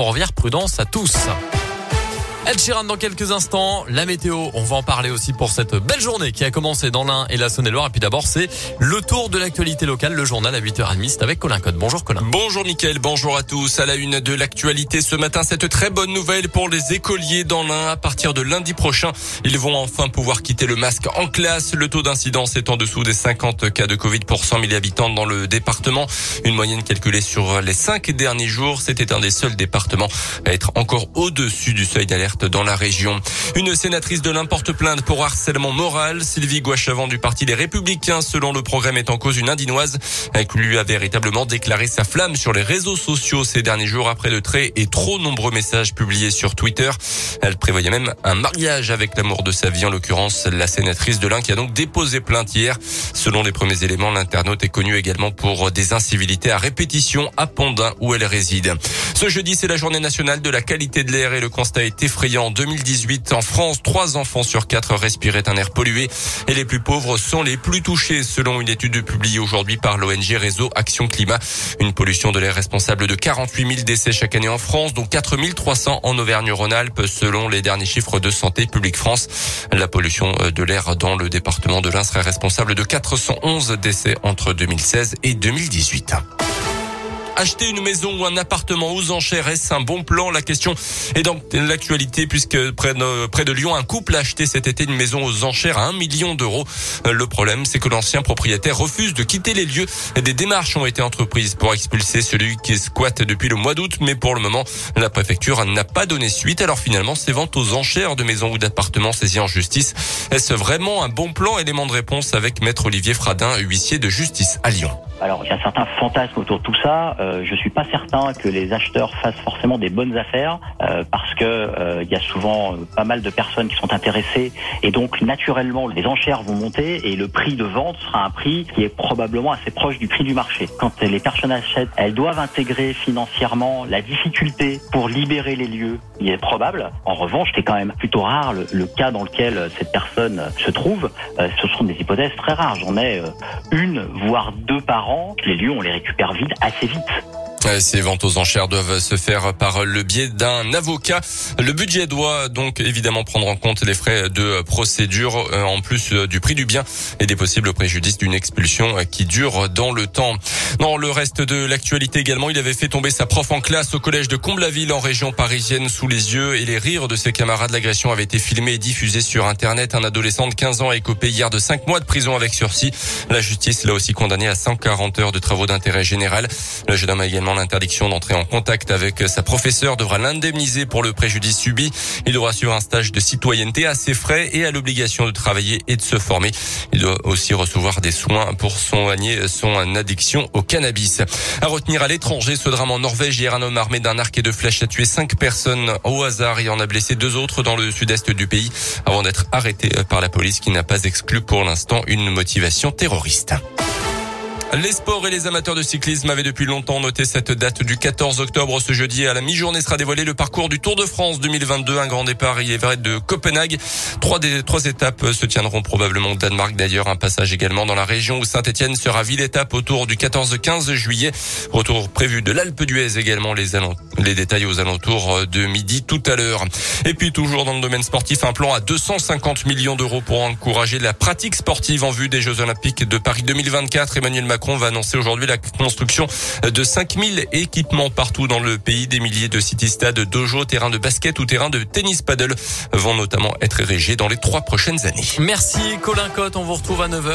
ferroviaire. Prudence à tous. Ed Sheeran dans quelques instants. La météo, on va en parler aussi pour cette belle journée qui a commencé dans l'Ain et la Saône-et-Loire. Et puis d'abord, c'est le tour de l'actualité locale, le journal à 8h30. C'est avec Colin Code. Bonjour Colin. Bonjour Mickaël, bonjour à tous. À la une de l'actualité ce matin, cette très bonne nouvelle pour les écoliers dans l'Ain. À partir de lundi prochain, ils vont enfin pouvoir quitter le masque en classe. Le taux d'incidence est en dessous des 50 cas de Covid pour 100 000 habitants dans le département. Une moyenne calculée sur les cinq derniers jours. C'était un des seuls départements à être encore au-dessus du seuil d'alerte dans la région. Une sénatrice de l'importe plainte pour harcèlement moral. Sylvie Gouachavant du Parti des Républicains, selon le programme, est en cause une indinoise qui lui a véritablement déclaré sa flamme sur les réseaux sociaux ces derniers jours après de très et trop nombreux messages publiés sur Twitter. Elle prévoyait même un mariage avec l'amour de sa vie, en l'occurrence la sénatrice de l'Ain qui a donc déposé plainte hier. Selon les premiers éléments, l'internaute est connu également pour des incivilités à répétition à Pondin où elle réside. Ce jeudi, c'est la journée nationale de la qualité de l'air et le constat est effrayant. En 2018, en France, trois enfants sur quatre respiraient un air pollué et les plus pauvres sont les plus touchés selon une étude publiée aujourd'hui par l'ONG Réseau Action Climat. Une pollution de l'air responsable de 48 000 décès chaque année en France, dont 4 300 en Auvergne-Rhône-Alpes selon les derniers chiffres de Santé publique France. La pollution de l'air dans le département de l'Ain serait responsable de 411 décès entre 2016 et 2018. Acheter une maison ou un appartement aux enchères, est-ce un bon plan? La question est dans l'actualité puisque près de, Lyon, un couple a acheté cet été une maison aux enchères à un million d'euros. Le problème, c'est que l'ancien propriétaire refuse de quitter les lieux. Des démarches ont été entreprises pour expulser celui qui squatte depuis le mois d'août, mais pour le moment, la préfecture n'a pas donné suite. Alors finalement, ces ventes aux enchères de maisons ou d'appartements saisis en justice, est-ce vraiment un bon plan? Élément de réponse avec maître Olivier Fradin, huissier de justice à Lyon. Alors, il y a certains fantasmes autour de tout ça. Euh, je suis pas certain que les acheteurs fassent forcément des bonnes affaires euh, parce que euh, il y a souvent euh, pas mal de personnes qui sont intéressées et donc naturellement les enchères vont monter et le prix de vente sera un prix qui est probablement assez proche du prix du marché. Quand les personnes achètent, elles doivent intégrer financièrement la difficulté pour libérer les lieux. Il est probable. En revanche, c'est quand même plutôt rare le, le, cas dans lequel cette personne se trouve. ce sont des hypothèses très rares. J'en ai une voire deux par an les lieux, on les récupère vite, assez vite. Ces ventes aux enchères doivent se faire par le biais d'un avocat. Le budget doit donc évidemment prendre en compte les frais de procédure euh, en plus euh, du prix du bien et des possibles préjudices d'une expulsion qui dure dans le temps. Dans le reste de l'actualité également, il avait fait tomber sa prof en classe au collège de Comble-la-Ville en région parisienne sous les yeux et les rires de ses camarades. L'agression avait été filmée et diffusée sur Internet. Un adolescent de 15 ans a écopé hier de 5 mois de prison avec sursis. La justice l'a aussi condamné à 140 heures de travaux d'intérêt général. Le également l'interdiction d'entrer en contact avec sa professeure devra l'indemniser pour le préjudice subi. Il devra suivre un stage de citoyenneté à ses frais et à l'obligation de travailler et de se former. Il doit aussi recevoir des soins pour soigner son addiction au cannabis. À retenir à l'étranger, ce drame en Norvège, hier un homme armé d'un arc et de flèches a tué cinq personnes au hasard et en a blessé deux autres dans le sud-est du pays avant d'être arrêté par la police qui n'a pas exclu pour l'instant une motivation terroriste. Les sports et les amateurs de cyclisme avaient depuis longtemps noté cette date du 14 octobre. Ce jeudi, à la mi-journée, sera dévoilé le parcours du Tour de France 2022. Un grand départ, il est vrai, de Copenhague. Trois, des, trois étapes se tiendront probablement au Danemark. D'ailleurs, un passage également dans la région où Saint-Etienne sera ville étape autour du 14-15 juillet. Retour prévu de l'Alpe d'Huez également. Les, les détails aux alentours de midi tout à l'heure. Et puis, toujours dans le domaine sportif, un plan à 250 millions d'euros pour encourager la pratique sportive en vue des Jeux Olympiques de Paris 2024. Emmanuel Macron Macron va annoncer aujourd'hui la construction de 5000 équipements partout dans le pays. Des milliers de city-stades, dojo, terrains de basket ou terrains de tennis paddle vont notamment être érigés dans les trois prochaines années. Merci Colin Cotte, on vous retrouve à 9h.